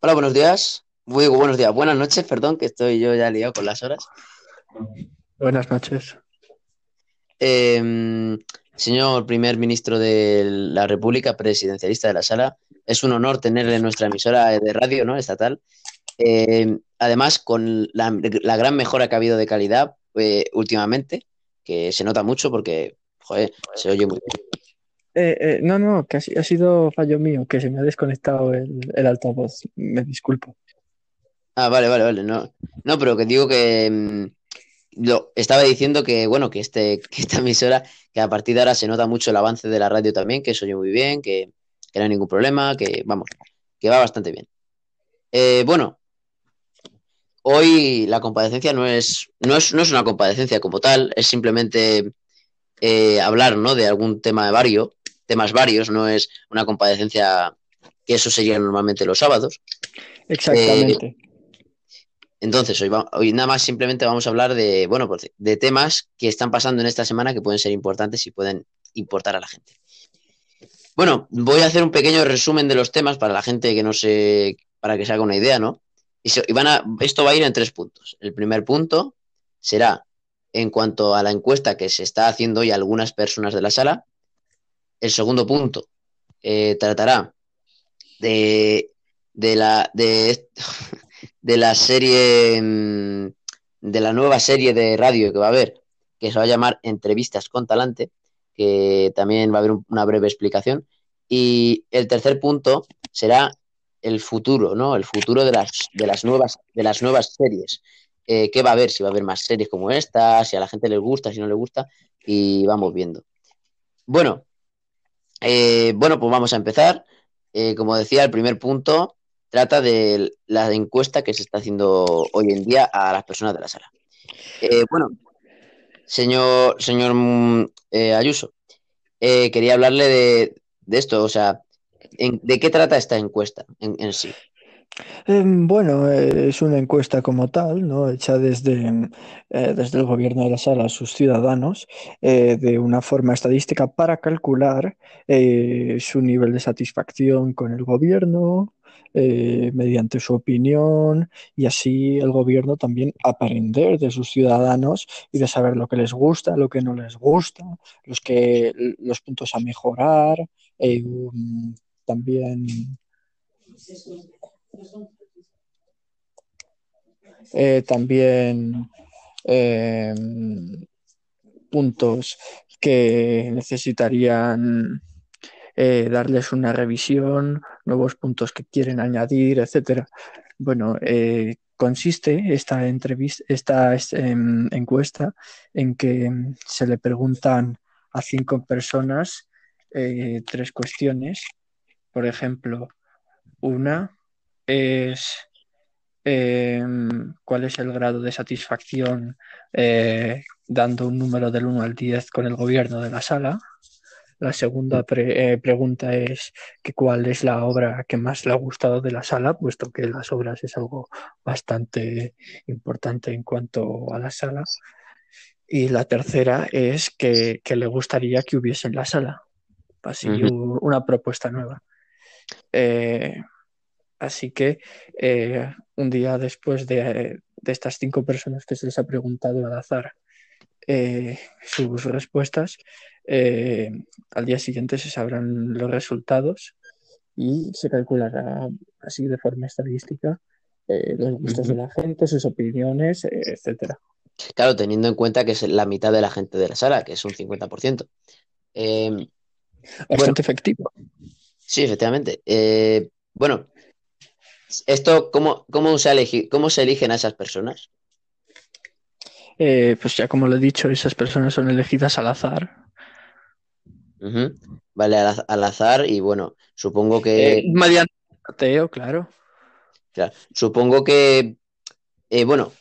Hola, buenos días. Muy buenos días, buenas noches, perdón, que estoy yo ya liado con las horas. Buenas noches. Eh, señor primer ministro de la República, presidencialista de la sala, es un honor tenerle en nuestra emisora de radio ¿no? estatal. Eh, además, con la, la, gran mejora que ha habido de calidad eh, últimamente, que se nota mucho porque, joder, se oye muy bien. Eh, eh, no, no, que ha, ha, sido fallo mío, que se me ha desconectado el, el, altavoz. Me disculpo. Ah, vale, vale, vale. No, no pero que digo que mmm, lo, estaba diciendo que, bueno, que, este, que esta emisora, que a partir de ahora se nota mucho el avance de la radio también, que se oye muy bien, que, que no hay ningún problema, que, vamos, que va bastante bien. Eh, bueno, hoy la compadecencia no es, no es, no es una compadecencia como tal, es simplemente eh, hablar ¿no? de algún tema de vario, temas varios, no es una compadecencia que eso sería normalmente los sábados. Exactamente. Eh, entonces, hoy, va, hoy, nada más simplemente vamos a hablar de, bueno, pues de temas que están pasando en esta semana que pueden ser importantes y pueden importar a la gente. Bueno, voy a hacer un pequeño resumen de los temas para la gente que no sé, para que se haga una idea, ¿no? Y, se, y van a, esto va a ir en tres puntos. El primer punto será en cuanto a la encuesta que se está haciendo hoy algunas personas de la sala. El segundo punto eh, tratará de, de, la, de, de la serie, mm, de la nueva serie de radio que va a haber, que se va a llamar Entrevistas con Talante, que también va a haber una breve explicación. Y el tercer punto será el futuro, ¿no? El futuro de las, de las, nuevas, de las nuevas series. Eh, ¿Qué va a haber? Si va a haber más series como esta, si a la gente les gusta, si no le gusta, y vamos viendo. Bueno, eh, bueno, pues vamos a empezar. Eh, como decía, el primer punto trata de la encuesta que se está haciendo hoy en día a las personas de la sala. Bueno, señor, señor Ayuso, quería hablarle de, de, esto, o sea, ¿de qué trata esta encuesta en, en sí? Eh, bueno, eh, es una encuesta como tal, ¿no? hecha desde, eh, desde el gobierno de la sala a sus ciudadanos eh, de una forma estadística para calcular su nivel de satisfacción con el gobierno mediante su opinión y así el gobierno también aprender de sus ciudadanos y de saber lo que les gusta, lo que no les gusta, los, que, los puntos a mejorar, um, también eh, también eh, puntos que necesitarían eh, darles una revisión, nuevos puntos que quieren añadir, etcétera. Bueno, eh, consiste esta entrevista, esta eh, encuesta en que se le preguntan a cinco personas tres cuestiones. Por ejemplo, una es eh, cuál es el grado de satisfacción eh, dando un número del 1 al 10 con el gobierno de la sala. La segunda pre eh, pregunta es que cuál es la obra que más le ha gustado de la sala, puesto que las obras es algo bastante importante en cuanto a la sala. Y la tercera es que, que le gustaría que hubiese en la sala. Así, uh -huh. una propuesta nueva. Eh, Así que eh, un día después de, de, estas cinco personas que se les ha preguntado al azar eh, sus respuestas, eh, al día siguiente se sabrán los resultados y se calculará así de forma estadística los gustos uh -huh. de la gente, sus opiniones, etcétera. Claro, teniendo en cuenta que es la mitad de la gente de la sala, que es un 50%. Eh, Bastante bueno, efectivo. Sí, efectivamente. Bueno, ¿Esto cómo, cómo, se elegi, cómo se eligen a esas personas? Eh, pues ya como lo he dicho, esas personas son elegidas al azar. Uh -huh. Vale, al, al, azar y bueno, supongo que... Eh, mediante sorteo, claro. claro. Supongo que, eh, bueno,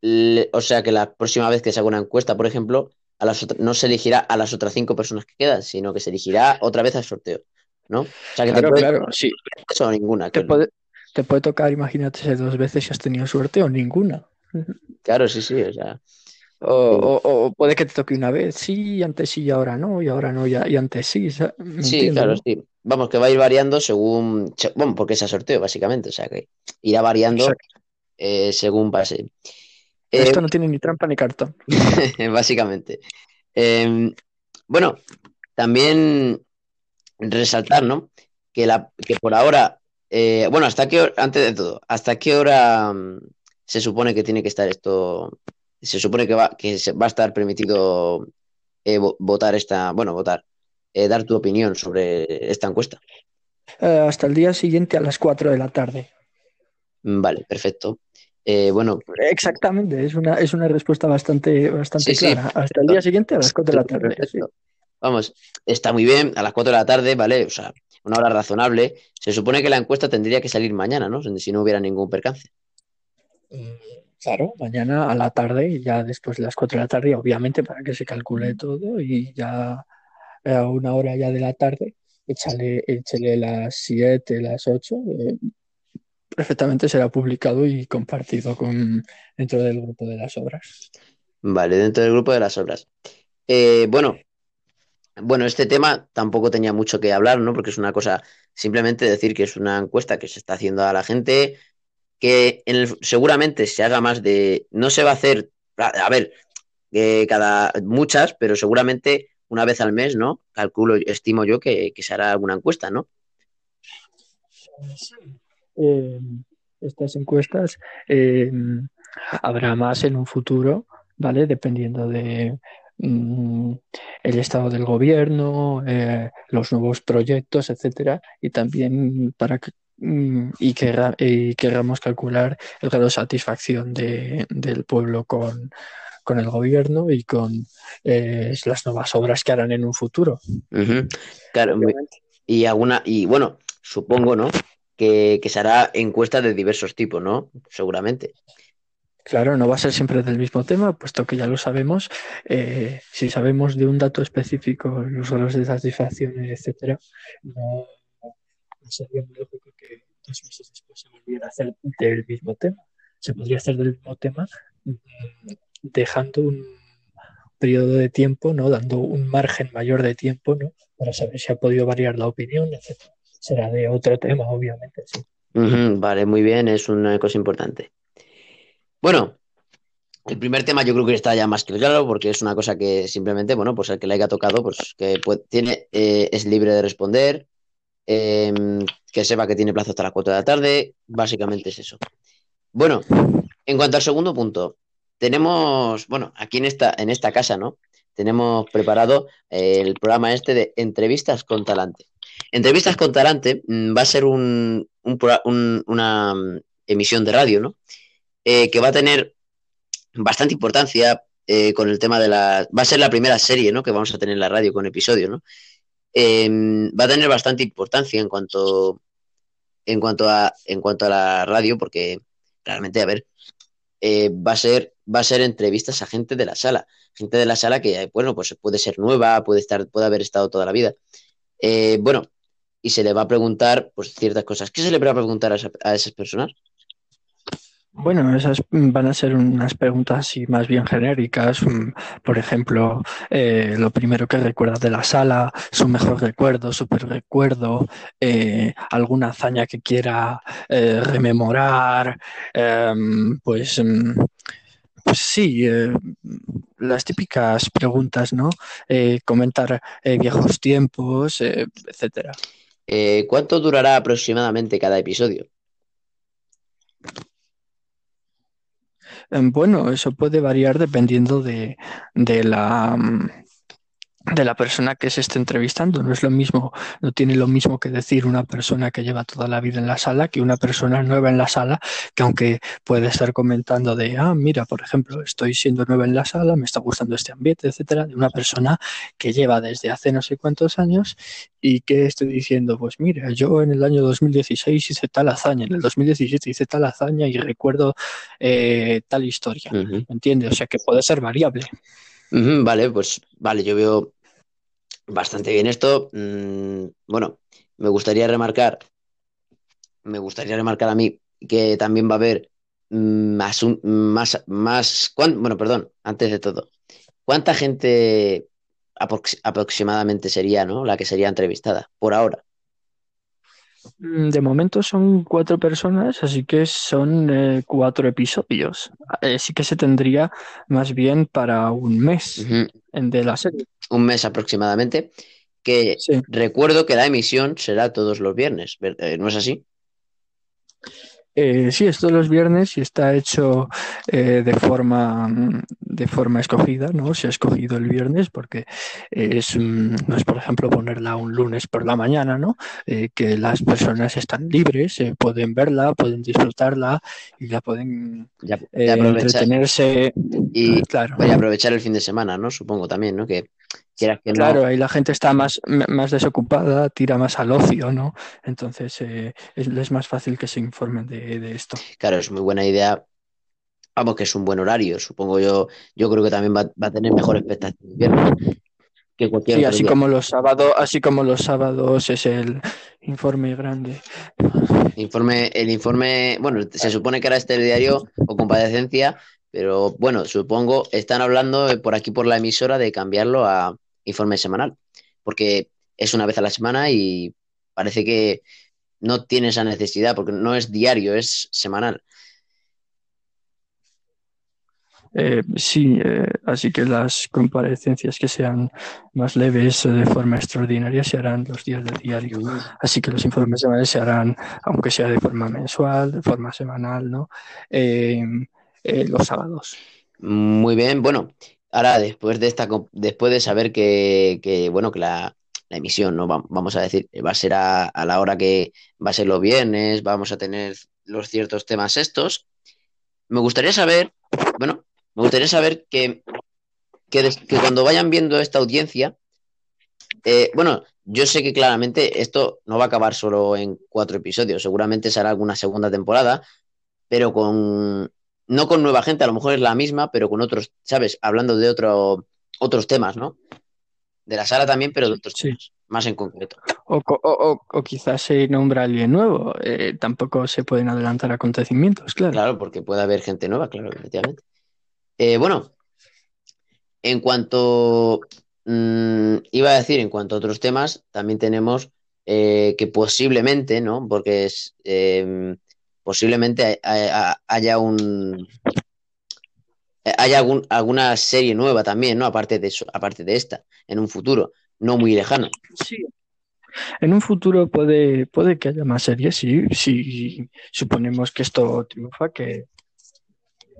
le, o sea que la próxima vez que se haga una encuesta, por ejemplo, a las no se elegirá a las otras cinco personas que quedan, sino que se elegirá otra vez al sorteo, ¿no? O sea que claro, te puede... claro, sí. Eso ninguna. Te puede, te puede tocar, imagínate, dos veces si has tenido suerte o ninguna. Claro, sí, sí, o sea. O, puede que te toque una vez, sí, antes sí, y ahora no, y ahora no, y, antes sí. Sí, claro, sí. Vamos, que va a ir variando según. Bueno, porque es a sorteo, básicamente. O sea, que irá variando eh, según pase. Esto eh, no tiene ni trampa ni cartón. básicamente. Em, bueno, también resaltar, ¿no? Que, la, que por ahora. Eh, bueno, hasta qué antes de todo, ¿hasta qué hora mm, se supone que tiene que estar esto se supone que va, que va a estar permitido eh, votar esta, bueno, votar, eh, dar tu opinión sobre esta encuesta. Hasta el día siguiente a las 4 de la tarde. Mm, vale, perfecto. bueno. Exactamente, es una, es una respuesta bastante, bastante clara. hasta el día siguiente a las 4 de la tarde. Vamos, está muy bien, a las 4 de la tarde, ¿vale? O sea, una hora razonable. Se supone que la encuesta tendría que salir mañana, ¿no? Si no hubiera ningún percance. Claro, mañana a la tarde, ya después de las 4 de la tarde, obviamente para que se calcule todo y ya a una hora ya de la tarde, échale, échale las 7, las 8, eh, perfectamente será publicado y compartido con, dentro del grupo de las obras. Vale, dentro del grupo de las obras. Eh, bueno, bueno, este tema tampoco tenía mucho que hablar, ¿no? Porque es una cosa, simplemente decir que es una encuesta que se está haciendo a la gente, que seguramente se haga más de, no se va a hacer, a, ver, eh, cada muchas, pero seguramente una vez al mes, ¿no? Calculo, estimo yo que, se hará alguna encuesta, ¿no? Eh, estas encuestas eh, habrá más en un futuro, ¿vale? Dependiendo de mm, el estado del gobierno, los nuevos proyectos, etcétera, y también para que Mm, y, queramos calcular el grado de satisfacción del pueblo con, el gobierno y con eh, las nuevas obras que harán en un futuro. Claro, y alguna, y bueno, supongo, ¿no? Que, se hará encuestas de diversos tipos, ¿no? Seguramente. Claro, no va a ser siempre del mismo tema, puesto que ya lo sabemos. Eh, si sabemos de un dato específico, los grados de satisfacción, etcétera, no, sería muy lógico que dos meses después se volviera a hacer del mismo tema. Se podría hacer del mismo tema mm, dejando un periodo de tiempo, ¿no? Dando un margen mayor de tiempo, ¿no? Para saber si ha podido variar la opinión, etc. Será de otro tema, obviamente, sí. vale, muy bien, es una cosa importante. Bueno, el primer tema yo creo que está ya más que claro porque es una cosa que simplemente, bueno, pues el que le haya tocado, pues que tiene, eh, es libre de responder, Em, que sepa que tiene plazo hasta las 4 de la tarde, básicamente es eso. Bueno, en cuanto al segundo punto, tenemos, bueno, aquí en esta, en esta casa, ¿no? Tenemos preparado el programa este de entrevistas con talante. Entrevistas con talante mm, va a ser un, una mm, emisión de radio, ¿no? Eh, que va a tener bastante importancia eh, con el tema de la... Va a ser la primera serie, ¿no? Que vamos a tener en la radio con episodios, ¿no? Em, va a tener bastante importancia en cuanto, en cuanto, a, en cuanto a la radio, porque realmente, a ver, eh, va, a ser, va a ser entrevistas a gente de la sala, gente de la sala que, bueno, pues puede ser nueva, puede, estar, puede haber estado toda la vida. Bueno, y se le va a preguntar pues ciertas cosas. ¿Qué se le va a preguntar a esas personas? Bueno, esas van a ser unas preguntas así más bien genéricas. Mm, por ejemplo, eh, lo primero que recuerda de la sala, su mejor recuerdo, su peor recuerdo, eh, alguna hazaña que quiera eh, rememorar, em, pues, mm, pues sí, las típicas preguntas, ¿no? comentar viejos tiempos, etcétera. ¿Cuánto durará aproximadamente cada episodio? Bueno, eso puede variar dependiendo de, de la mm, de la persona que se esté entrevistando. No es lo mismo, no tiene lo mismo que decir una persona que lleva toda la vida en la sala que una persona nueva en la sala, que aunque puede estar comentando de, ah, mira, por ejemplo, estoy siendo nueva en la sala, me está gustando este ambiente, etcétera, de una persona que lleva desde hace no sé cuántos años y que estoy diciendo, pues mira, yo en el año 2016 hice tal hazaña, en el 2017 hice tal hazaña y recuerdo eh, tal historia, ¿me entiendes? O sea que puede ser variable. Vale, pues vale, yo veo bastante bien esto. Mm, bueno, me gustaría remarcar, me gustaría remarcar a mí que también va a haber mm, más, un- más, más, cuán- bueno, perdón, antes de todo, ¿cuánta gente aprox- aproximadamente sería, ¿no? La que sería entrevistada por ahora? Mm, De momento son cuatro personas, así que son eh, cuatro episodios. Eh, sí que se tendría más bien para un mes de la serie. Un mes aproximadamente, que Sí. recuerdo que la emisión será todos los viernes, ¿ver- eh, ¿no es así? Eh, sí, es todos los viernes y está hecho eh, de forma, mm, de forma escogida, ¿no? Se ha escogido el viernes porque es, mm, no es, por ejemplo, ponerla un lunes por la mañana, ¿no? Eh, que las personas están libres, eh, pueden verla, pueden disfrutarla y la pueden Ya, ya eh, entretenerse. y, Claro. y aprovechar el fin de semana, ¿no? Supongo también, ¿no? Que quieras que no. Claro, ahí la gente está más, más desocupada, tira más al ocio, ¿no? Entonces eh, es, es más fácil que se informen de, de esto. Claro, es muy buena idea. Vamos, que es un buen horario. Supongo yo, yo creo que también va, va a tener mejor expectativa que cualquier Sí, otro así día. como los sábados, así como los sábados es el informe grande. Informe, el informe, bueno, se supone que era este diario o comparecencia, pero bueno, supongo están hablando eh, por aquí por la emisora de cambiarlo a informe semanal, porque es una vez a la semana y parece que no tiene esa necesidad, porque no es diario, es semanal. Eh, sí, eh, así que las comparecencias que sean más leves eh, de forma extraordinaria se harán los días de diario. Así que los informes semanales se harán, aunque sea de forma mensual, de forma semanal, ¿no? Los sábados. Muy bien, bueno, ahora después de esta, después de saber que, que, bueno, que la, emisión, ¿no? Va- Vamos a decir, va a ser a, la hora que va a ser los viernes, vamos a tener los ciertos temas estos. Me gustaría saber, bueno, me gustaría saber que, que cuando vayan viendo esta audiencia, eh, bueno, yo sé que claramente esto no va a acabar solo en cuatro episodios, seguramente será alguna segunda temporada, pero con, no con nueva gente, a lo mejor es la misma, pero con otros, ¿sabes? Hablando de otro, otros temas, ¿no? De la sala también, pero de otros Sí. temas, más en concreto. O, o- o- o quizás se nombra alguien nuevo. Eh, tampoco se pueden adelantar acontecimientos, claro. Claro, porque puede haber gente nueva, claro, efectivamente. Eh, bueno, en cuanto, mm, iba a decir, en cuanto a otros temas, también tenemos eh, que posiblemente, ¿no? Porque es, eh, posiblemente ha- ha- haya un, haya algún- alguna serie nueva también, ¿no? Aparte de eso, aparte de esta, en un futuro, no muy lejano. Sí. En un futuro puede, puede que haya más series, sí, si suponemos que esto triunfa, que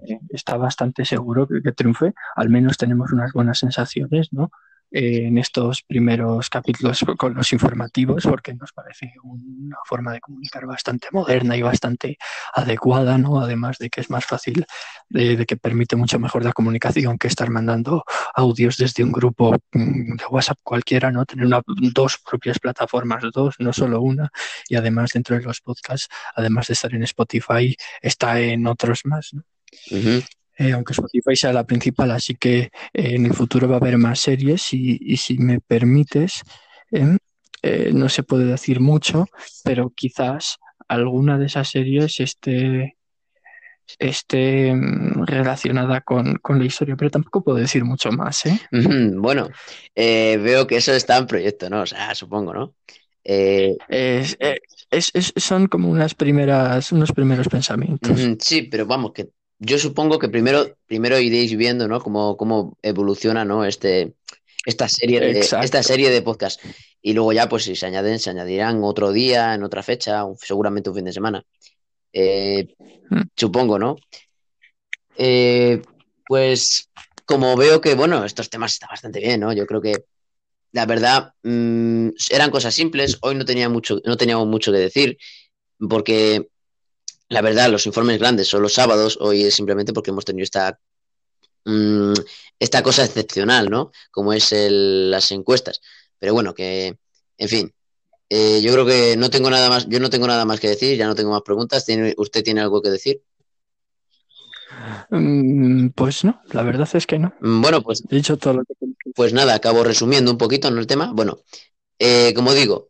eh, está bastante seguro que triunfe, al menos tenemos unas buenas sensaciones, ¿no? Eh, en estos primeros capítulos con los informativos, porque nos parece una forma de comunicar bastante moderna y bastante adecuada, ¿no? Además de que es más fácil, de, que permite mucho mejor la comunicación que estar mandando audios desde un grupo mm, de WhatsApp cualquiera, ¿no? Tener una, dos propias plataformas, dos, no solo una, y además dentro de los podcasts, además de estar en Spotify, está en otros más, ¿no? Eh, aunque Spotify sea la principal, así que eh, en el futuro va a haber más series y, y si me permites, em, eh, no se puede decir mucho, pero quizás alguna de esas series esté, esté mm, relacionada con, con la historia, pero tampoco puedo decir mucho más, ¿eh? Bueno, veo que eso está en proyecto, ¿no? O sea, supongo, ¿no? Eh, Es- es- es- son como unas primeras, unos primeros pensamientos. sí, pero vamos, que yo supongo que primero, primero iréis viendo, ¿no? Cómo, cómo evoluciona, ¿no? Este, esta serie de, Exacto. esta serie de podcast. Y luego ya, pues si se añaden, se añadirán otro día, en otra fecha, seguramente un fin de semana. Eh, Mm. supongo, ¿no? Eh, pues como veo que, bueno, estos temas están bastante bien, ¿no? Yo creo que la verdad mm, eran cosas simples. Hoy no tenía mucho, no teníamos mucho que decir, porque la verdad, los informes grandes son los sábados. Hoy es simplemente porque hemos tenido esta, mm, esta cosa excepcional, ¿no? Como es el- las encuestas. Pero bueno, que, en fin. Eh, yo creo que no tengo nada más, yo no tengo nada más que decir, ya no tengo más preguntas. ¿Tiene, ¿Usted tiene algo que decir? Mm, Pues no, la verdad es que no. Mm, Bueno, pues He dicho todo lo que. Pues nada, acabo resumiendo un poquito en el tema. Bueno, eh, como digo,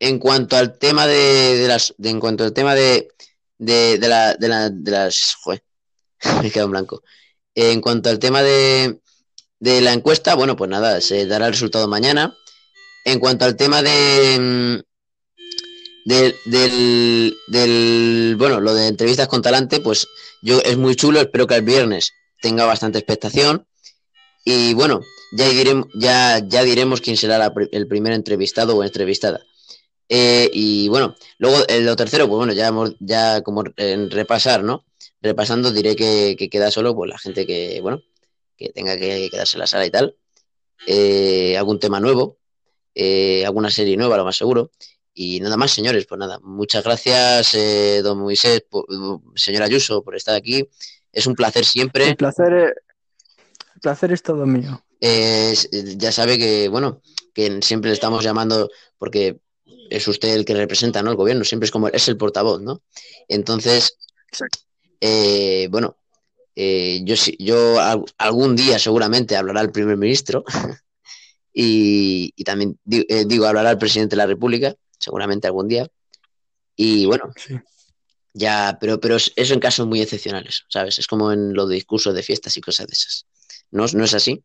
en cuanto al tema de, de las, de- en cuanto al tema de, de, de, la, de, la, de las... Joder, me en blanco. En cuanto al tema de, de la encuesta, bueno, pues nada, se dará el resultado mañana. En cuanto al tema de, del, del, del, bueno, lo de entrevistas con talante, pues yo es muy chulo, espero que el viernes tenga bastante expectación. Y bueno, ya diremos, ya, ya diremos quién será la, el primer entrevistado o entrevistada. Eh, y bueno, luego eh, lo tercero, pues bueno, ya, hemos, ya como en repasar, ¿no? Repasando diré que, que, queda solo pues la gente que, bueno, que tenga que quedarse en la sala y tal. Eh, algún tema nuevo, eh, alguna serie nueva, lo más seguro. Y nada más, señores, pues nada, muchas gracias, eh, don Moisés, por, señor Ayuso, por estar aquí. Es un placer siempre. El placer, el placer es todo mío. Eh, ya sabe que, bueno, que siempre le estamos llamando porque es usted el que representa, ¿no? El gobierno, siempre es como, es el portavoz, ¿no? Entonces, eh, bueno, eh, yo, yo algún día seguramente hablará el primer ministro y, y también digo, eh, digo, hablará el presidente de la República seguramente algún día. Y bueno, Sí. ya, pero, pero es- eso en casos muy excepcionales, ¿sabes? Es como en los discursos de fiestas y cosas de esas. ¿No, ¿No es así?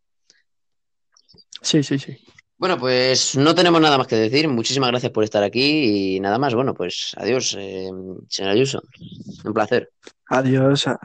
Sí, sí, sí. Bueno, pues no tenemos nada más que decir. Muchísimas gracias por estar aquí y nada más. Bueno, pues adiós, eh, señor Ayuso. Un placer. Adiós. adiós.